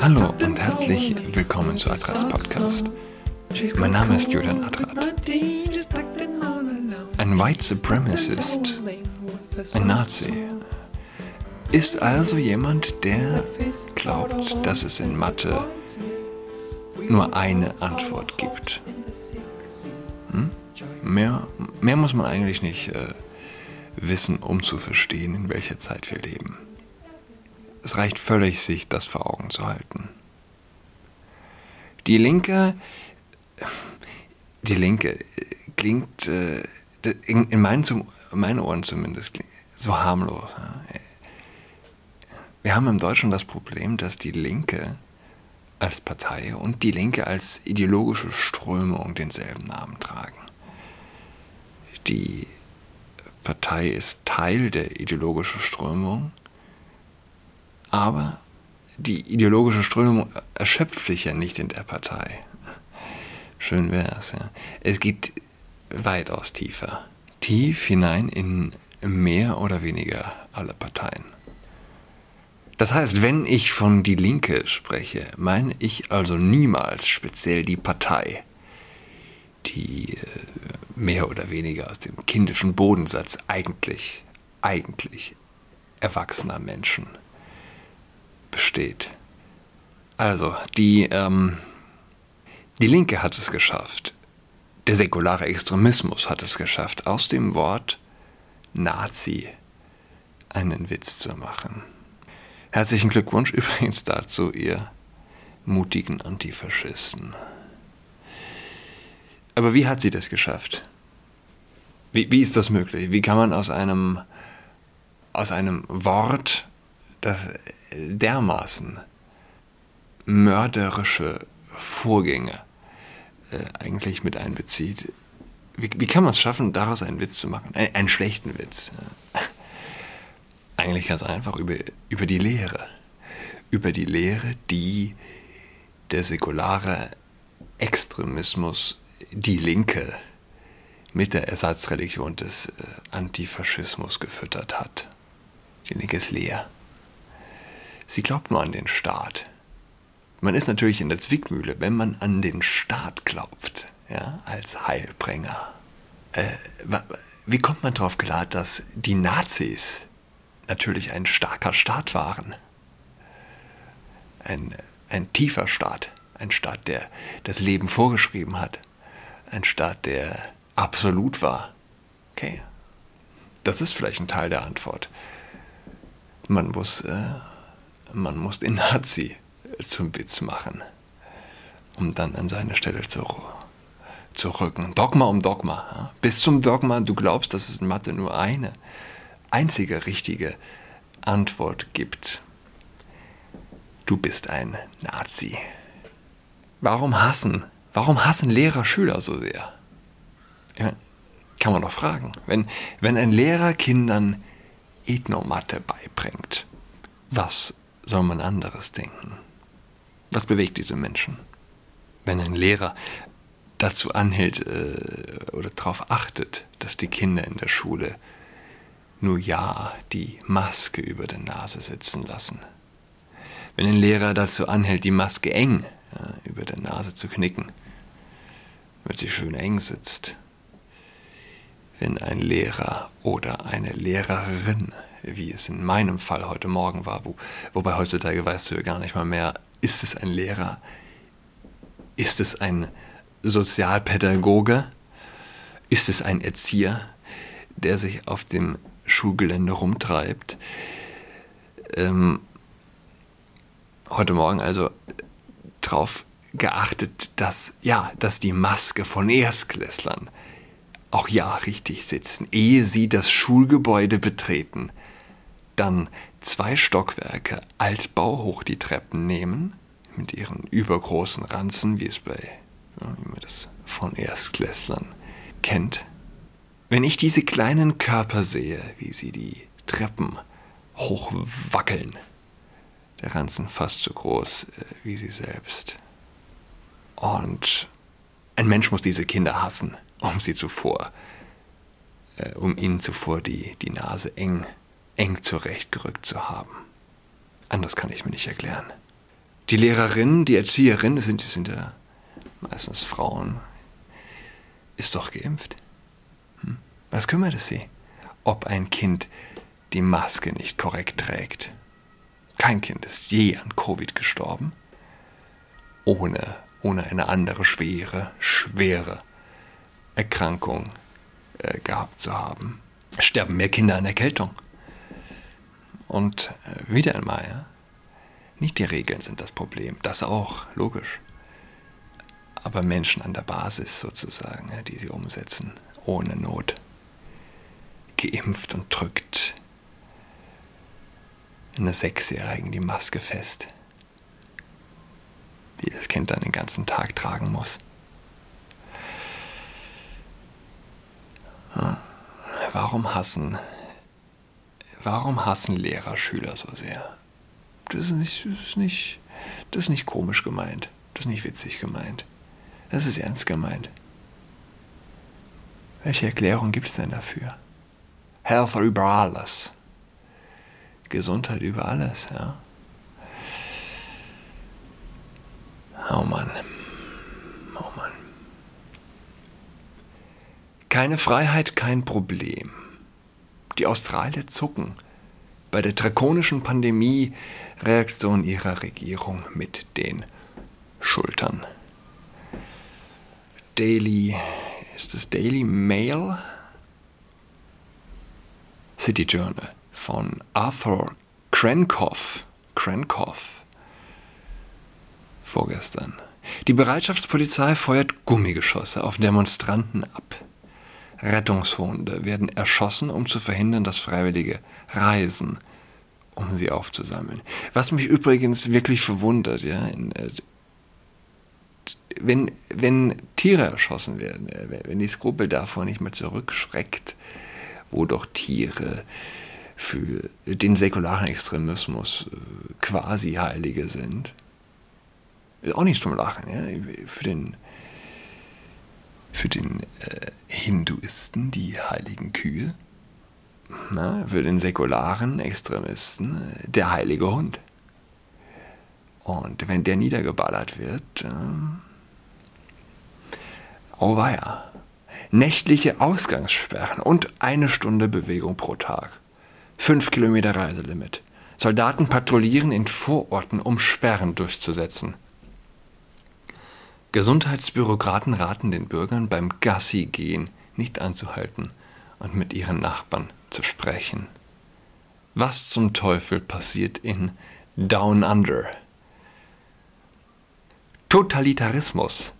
Hallo und herzlich willkommen zu Adras Podcast. Mein Name ist Julian Adrat. Ein White Supremacist, ein Nazi, ist also jemand, der glaubt, dass es in Mathe nur eine Antwort gibt. Hm? Mehr, mehr muss man eigentlich nicht äh, wissen, um zu verstehen, in welcher Zeit wir leben. Es reicht völlig, sich das vor Augen zu halten. Die Linke, die Linke klingt äh, in, in meinen, meinen Ohren zumindest so harmlos. Wir haben im Deutschen das Problem, dass die Linke als Partei und die Linke als ideologische Strömung denselben Namen tragen. Die Partei ist Teil der ideologischen Strömung, aber die ideologische Strömung erschöpft sich ja nicht in der Partei. Schön wäre es, ja. Es geht weitaus tiefer. Tief hinein in mehr oder weniger alle Parteien. Das heißt, wenn ich von Die Linke spreche, meine ich also niemals speziell die Partei, die äh, mehr oder weniger aus dem kindischen Bodensatz eigentlich, eigentlich erwachsener Menschen besteht. Also, die, ähm, die Linke hat es geschafft. Der säkulare Extremismus hat es geschafft, aus dem Wort Nazi einen Witz zu machen. Herzlichen Glückwunsch übrigens dazu, ihr mutigen Antifaschisten. Aber wie hat sie das geschafft? Wie, wie ist das möglich? Wie kann man aus einem, aus einem Wort, das dermaßen mörderische Vorgänge äh, eigentlich mit einbezieht, wie, wie kann man es schaffen, daraus einen Witz zu machen? Ein, einen schlechten Witz. Eigentlich ganz einfach über, über die Lehre. Über die Lehre, die der säkulare Extremismus, die Linke, mit der Ersatzreligion des äh, Antifaschismus gefüttert hat. Die Linke ist leer. Sie glaubt nur an den Staat. Man ist natürlich in der Zwickmühle, wenn man an den Staat glaubt, ja, als Heilbringer. Äh, wie kommt man darauf klar, dass die Nazis natürlich ein starker Staat waren. Ein, ein tiefer Staat, ein Staat, der das Leben vorgeschrieben hat, ein Staat, der absolut war. Okay, das ist vielleicht ein Teil der Antwort. Man muss, äh, man muss den Nazi zum Witz machen, um dann an seine Stelle zu, zu rücken. Dogma um Dogma. Ja? Bis zum Dogma, du glaubst, dass es in Mathe nur eine einzige richtige Antwort gibt. Du bist ein Nazi. Warum hassen? Warum hassen Lehrer Schüler so sehr? Ja, kann man doch fragen. Wenn, wenn ein Lehrer Kindern Ethnomatte beibringt, was soll man anderes denken? Was bewegt diese Menschen? Wenn ein Lehrer dazu anhält äh, oder darauf achtet, dass die Kinder in der Schule nur ja die Maske über der Nase sitzen lassen. Wenn ein Lehrer dazu anhält, die Maske eng äh, über der Nase zu knicken, wenn sie schön eng sitzt. Wenn ein Lehrer oder eine Lehrerin, wie es in meinem Fall heute Morgen war, wo, wobei heutzutage weißt du ja gar nicht mal mehr, ist es ein Lehrer, ist es ein Sozialpädagoge, ist es ein Erzieher, der sich auf dem Schulgelände rumtreibt. Ähm, heute Morgen also darauf geachtet, dass ja, dass die Maske von Erstklässlern auch ja richtig sitzen, ehe sie das Schulgebäude betreten, dann zwei Stockwerke Altbau hoch die Treppen nehmen, mit ihren übergroßen Ranzen, wie es bei, wie man das von Erstklässlern kennt, wenn ich diese kleinen Körper sehe, wie sie die Treppen hochwackeln, der Ranzen fast so groß äh, wie sie selbst. Und ein Mensch muss diese Kinder hassen, um sie zuvor, äh, um ihnen zuvor die, die Nase eng eng zurechtgerückt zu haben. Anders kann ich mir nicht erklären. Die Lehrerin, die Erzieherin, das sind, das sind ja meistens Frauen, ist doch geimpft. Hm? Was kümmert es sie, ob ein Kind die Maske nicht korrekt trägt? Kein Kind ist je an Covid gestorben, ohne, ohne eine andere schwere, schwere Erkrankung äh, gehabt zu haben. Sterben mehr Kinder an Erkältung. Und äh, wieder einmal, ja, nicht die Regeln sind das Problem, das auch, logisch. Aber Menschen an der Basis sozusagen, ja, die sie umsetzen, ohne Not, geimpft und drückt einer Sechsjährigen die Maske fest, die das Kind dann den ganzen Tag tragen muss. Warum hassen, warum hassen Lehrer Schüler so sehr? Das ist nicht, das ist nicht, das ist nicht komisch gemeint. Das ist nicht witzig gemeint. Das ist ernst gemeint. Welche Erklärung gibt es denn dafür? Health über alles. Gesundheit über alles, ja. Oh Mann. Oh Mann. Keine Freiheit, kein Problem. Die Australier zucken bei der drakonischen Pandemie-Reaktion ihrer Regierung mit den Schultern. Daily, ist das Daily Mail? City Journal von Arthur Krenkoff. Krenkoff. Vorgestern. Die Bereitschaftspolizei feuert Gummigeschosse auf Demonstranten ab. Rettungshunde werden erschossen, um zu verhindern, dass Freiwillige reisen, um sie aufzusammeln. Was mich übrigens wirklich verwundert, ja, in, äh, wenn, wenn Tiere erschossen werden, äh, wenn die Skrupel davor nicht mehr zurückschreckt, wo doch Tiere für den säkularen Extremismus äh, quasi Heilige sind. Ist auch nicht zum Lachen, ja? Für den für den äh, Hinduisten die heiligen Kühe, na, für den säkularen Extremisten äh, der heilige Hund. Und wenn der niedergeballert wird, äh, oh weia, nächtliche Ausgangssperren und eine Stunde Bewegung pro Tag. Fünf Kilometer Reiselimit. Soldaten patrouillieren in Vororten, um Sperren durchzusetzen. Gesundheitsbürokraten raten den Bürgern beim Gassi-Gehen nicht anzuhalten und mit ihren Nachbarn zu sprechen. Was zum Teufel passiert in Down Under? Totalitarismus,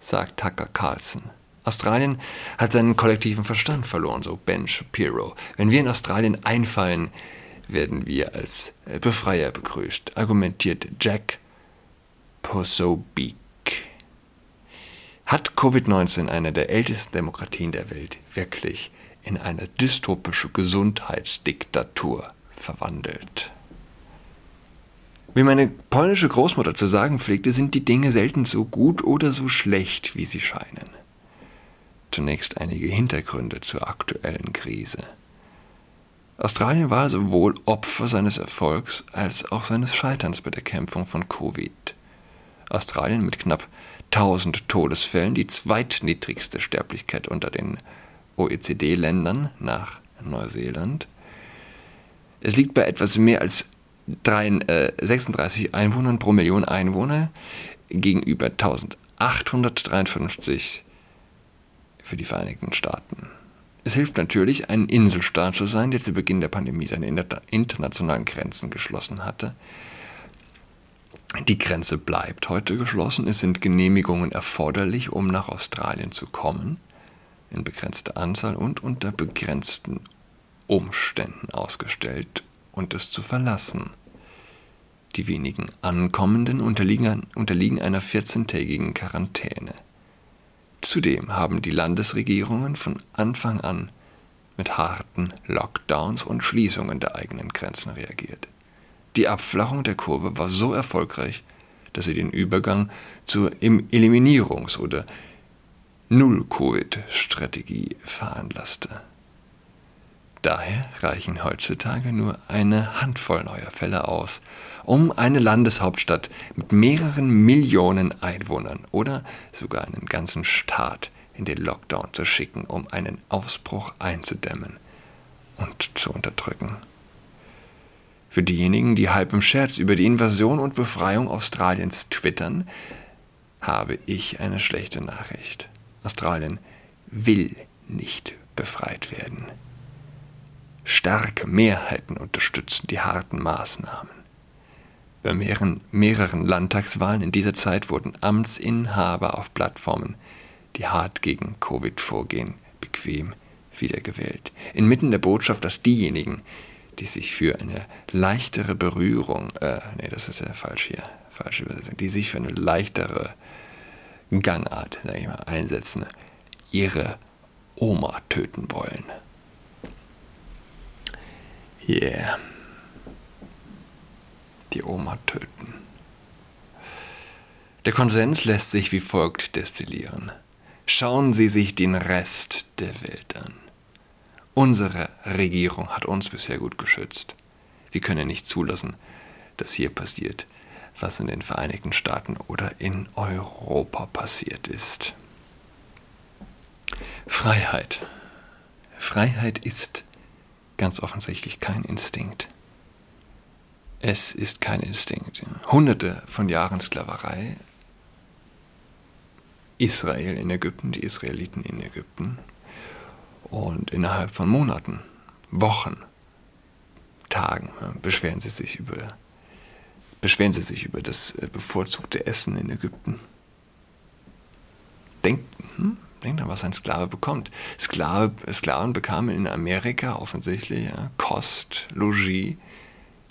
sagt Tucker Carlson. Australien hat seinen kollektiven Verstand verloren, so Ben Shapiro. Wenn wir in Australien einfallen, werden wir als Befreier begrüßt, argumentiert Jack Posobiec. Hat Covid-19, eine der ältesten Demokratien der Welt, wirklich in eine dystopische Gesundheitsdiktatur verwandelt? Wie meine polnische Großmutter zu sagen pflegte, sind die Dinge selten so gut oder so schlecht, wie sie scheinen. Zunächst einige Hintergründe zur aktuellen Krise. Australien war sowohl Opfer seines Erfolgs als auch seines Scheiterns bei der Kämpfung von Covid. Australien mit knapp 1000 Todesfällen, die zweitniedrigste Sterblichkeit unter den OECD-Ländern nach Neuseeland. Es liegt bei etwas mehr als 36 äh, Einwohnern pro Million Einwohner gegenüber 1853 für die Vereinigten Staaten. Es hilft natürlich, ein Inselstaat zu sein, der zu Beginn der Pandemie seine internationalen Grenzen geschlossen hatte. Die Grenze bleibt heute geschlossen. Es sind Genehmigungen erforderlich, um nach Australien zu kommen, in begrenzter Anzahl und unter begrenzten Umständen ausgestellt und es zu verlassen. Die wenigen Ankommenden unterliegen, unterliegen einer 14-tägigen Quarantäne. Zudem haben die Landesregierungen von Anfang an mit harten Lockdowns und Schließungen der eigenen Grenzen reagiert. Die Abflachung der Kurve war so erfolgreich, dass sie den Übergang zur Eliminierungs- oder Null-Covid-Strategie veranlasste. Daher reichen heutzutage nur eine Handvoll neuer Fälle aus, um eine Landeshauptstadt mit mehreren Millionen Einwohnern oder sogar einen ganzen Staat in den Lockdown zu schicken, um einen Ausbruch einzudämmen und zu unterdrücken. Für diejenigen, die halb im Scherz über die Invasion und Befreiung Australiens twittern, habe ich eine schlechte Nachricht. Australien will nicht befreit werden. Starke Mehrheiten unterstützen die harten Maßnahmen. Bei mehreren, mehreren Landtagswahlen in dieser Zeit wurden Amtsinhaber auf Plattformen, die hart gegen Covid vorgehen, bequem wiedergewählt. Inmitten der Botschaft, dass diejenigen, die sich für eine leichtere Berührung, äh, nee, das ist ja falsch hier, falsche Übersetzung, die sich für eine leichtere Gangart, sag ich mal, einsetzen, ihre Oma töten wollen. Yeah. Die Oma töten. Der Konsens lässt sich wie folgt destillieren. Schauen Sie sich den Rest der Welt an. Unsere Regierung hat uns bisher gut geschützt. Wir können nicht zulassen, dass hier passiert, was in den Vereinigten Staaten oder in Europa passiert ist. Freiheit. Freiheit ist ganz offensichtlich kein Instinkt. Es ist kein Instinkt. Hunderte von Jahren Sklaverei. Israel in Ägypten, die Israeliten in Ägypten. Und innerhalb von Monaten, Wochen, Tagen beschweren sie sich über, beschweren sie sich über das äh, bevorzugte Essen in Ägypten. Denkt, hm? Was ein Sklave bekommt. Sklave, Sklaven bekamen in Amerika offensichtlich ja, Kost, Logis,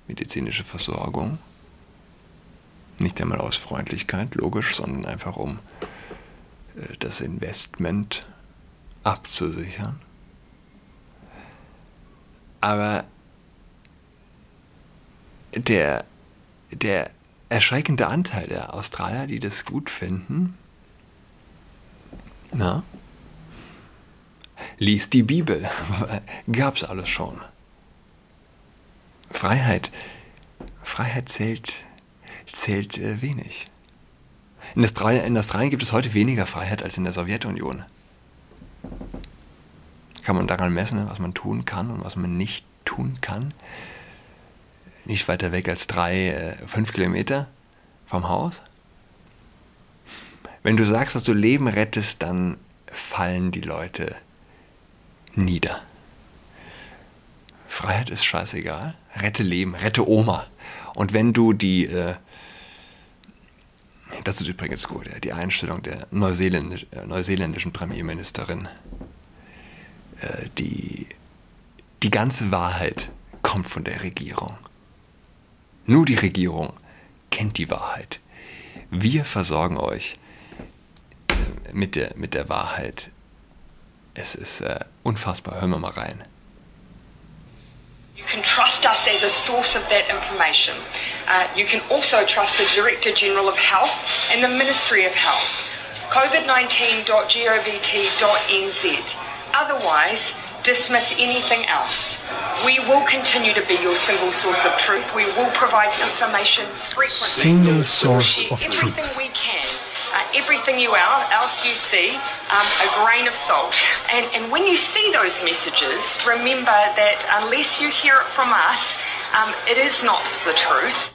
medizinische Versorgung. Nicht einmal aus Freundlichkeit, logisch, sondern einfach um äh, das Investment abzusichern. Aber der, der erschreckende Anteil der Australier, die das gut finden, na? Lies die Bibel. Gab's alles schon. Freiheit. Freiheit zählt, zählt äh, wenig. In Australien, in Australien gibt es heute weniger Freiheit als in der Sowjetunion. Kann man daran messen, was man tun kann und was man nicht tun kann. Nicht weiter weg als drei, äh, fünf Kilometer vom Haus. Wenn du sagst, dass du Leben rettest, dann fallen die Leute nieder. Freiheit ist scheißegal. Rette Leben, rette Oma. Und wenn du die, äh, das ist übrigens gut, die Einstellung der Neuseeländisch, äh, neuseeländischen Premierministerin, äh, die, die ganze Wahrheit kommt von der Regierung. Nur die Regierung kennt die Wahrheit. Wir versorgen euch mit der, mit der Wahrheit. Es ist äh, unfassbar. Hören wir mal rein. You can trust us as a source of that information. Uh, you can also trust the Director General of Health and the Ministry of Health. COVID19.govt.nz. Otherwise, dismiss anything else. We will continue to be your single source of truth. We will provide information frequently. Single source of truth. We can everything you out, else you see um, a grain of salt. And, and when you see those messages, remember that unless you hear it from us, um, it is not the truth.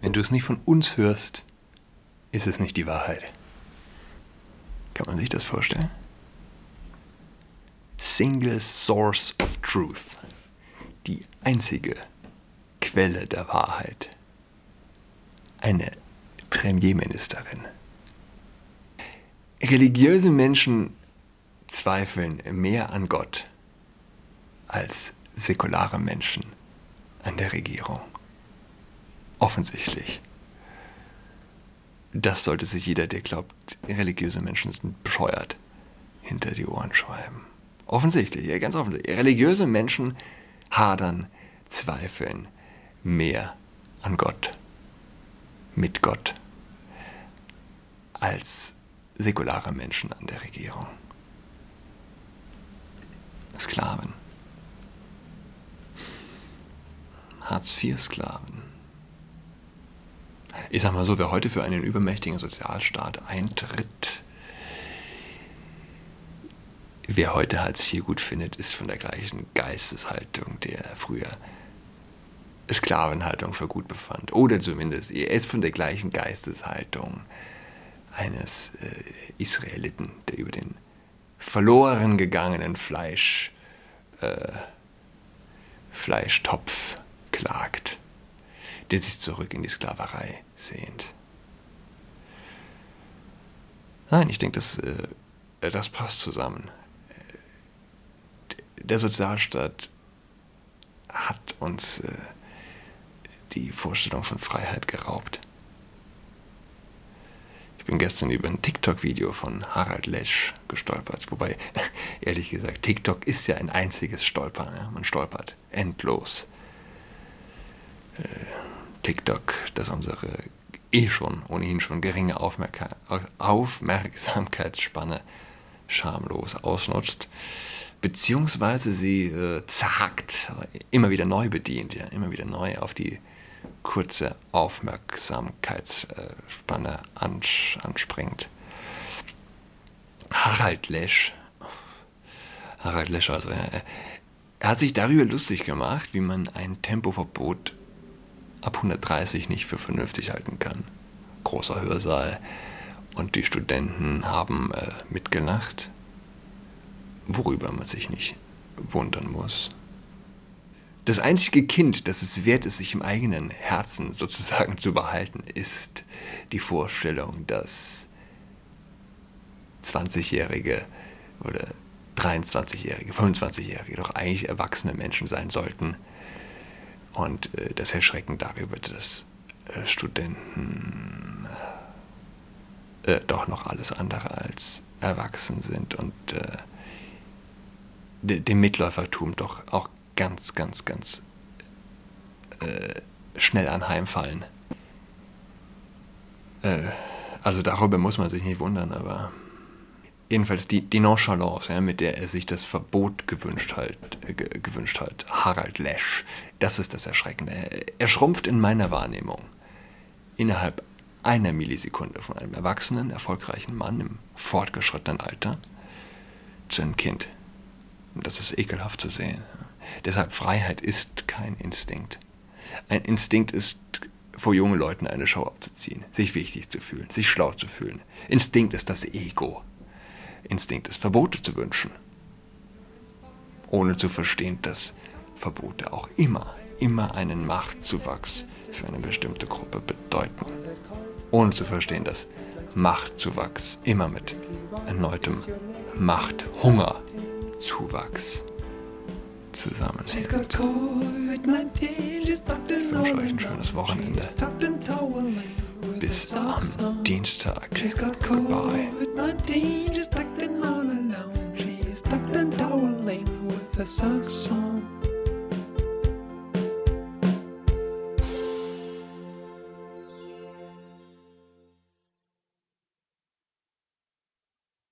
Wenn du es nicht von uns hörst, ist es nicht die Wahrheit. Kann man sich das vorstellen? Single Source of Truth. Die einzige Quelle der Wahrheit. Eine Premierministerin. Religiöse Menschen zweifeln mehr an Gott als säkulare Menschen an der Regierung. Offensichtlich. Das sollte sich jeder, der glaubt, religiöse Menschen sind bescheuert, hinter die Ohren schreiben. Offensichtlich, ja, ganz offensichtlich. Religiöse Menschen hadern, zweifeln mehr an Gott, mit Gott als säkulare Menschen an der Regierung. Sklaven. Hartz-IV-Sklaven. Ich sag mal so, wer heute für einen übermächtigen Sozialstaat eintritt, wer heute Hartz IV gut findet, ist von der gleichen Geisteshaltung, der früher Sklavenhaltung für gut befand. Oder zumindest, er ist von der gleichen Geisteshaltung, äh, eines äh, Israeliten, der über den verloren gegangenen Fleisch, äh, Fleischtopf klagt, der sich zurück in die Sklaverei sehnt. Nein, ich denke, das, äh, das passt zusammen. Der Sozialstaat hat uns äh, die Vorstellung von Freiheit geraubt. Ich bin gestern über ein TikTok-Video von Harald Lesch gestolpert. Wobei, ehrlich gesagt, TikTok ist ja ein einziges Stolpern. Ja? Man stolpert endlos. Äh, TikTok, das unsere eh schon, ohnehin schon geringe Aufmerka Aufmerksamkeitsspanne schamlos ausnutzt, beziehungsweise sie äh, zerhackt, immer wieder neu bedient, ja, immer wieder neu auf die kurze Aufmerksamkeitsspanne anspringt. Harald Lesch. Harald Lesch, also er, er hat sich darüber lustig gemacht, wie man ein Tempoverbot ab 130 nicht für vernünftig halten kann. Großer Hörsaal und die Studenten haben äh, mitgelacht, worüber man sich nicht wundern muss. Das einzige Kind, das es wert ist, sich im eigenen Herzen sozusagen zu behalten, ist die Vorstellung, dass 20-Jährige oder 23-Jährige, 25-Jährige doch eigentlich erwachsene Menschen sein sollten. Und äh, das Erschrecken darüber, dass äh, Studenten äh, doch noch alles andere als erwachsen sind und äh, dem Mitläufertum doch auch ganz, ganz, ganz äh, schnell anheimfallen. Äh, also darüber muss man sich nicht wundern, aber jedenfalls die, die Nonchalance, ja, mit der er sich das Verbot gewünscht hat, äh, gewünscht hat, Harald Lesch, das ist das Erschreckende. Er schrumpft in meiner Wahrnehmung innerhalb einer Millisekunde von einem erwachsenen, erfolgreichen Mann im fortgeschrittenen Alter zu einem Kind. Das ist ekelhaft zu sehen. Deshalb Freiheit ist kein Instinkt. Ein Instinkt ist vor jungen Leuten eine Show abzuziehen, sich wichtig zu fühlen, sich schlau zu fühlen. Instinkt ist das Ego. Instinkt ist Verbote zu wünschen, ohne zu verstehen, dass Verbote auch immer, immer einen Machtzuwachs für eine bestimmte Gruppe bedeuten. Ohne zu verstehen, dass Machtzuwachs immer mit erneutem Machthunger-Zuwachs zusammen. Ich wünsche euch ein schönes Wochenende. Bis am Dienstag. Goodbye. A socks on.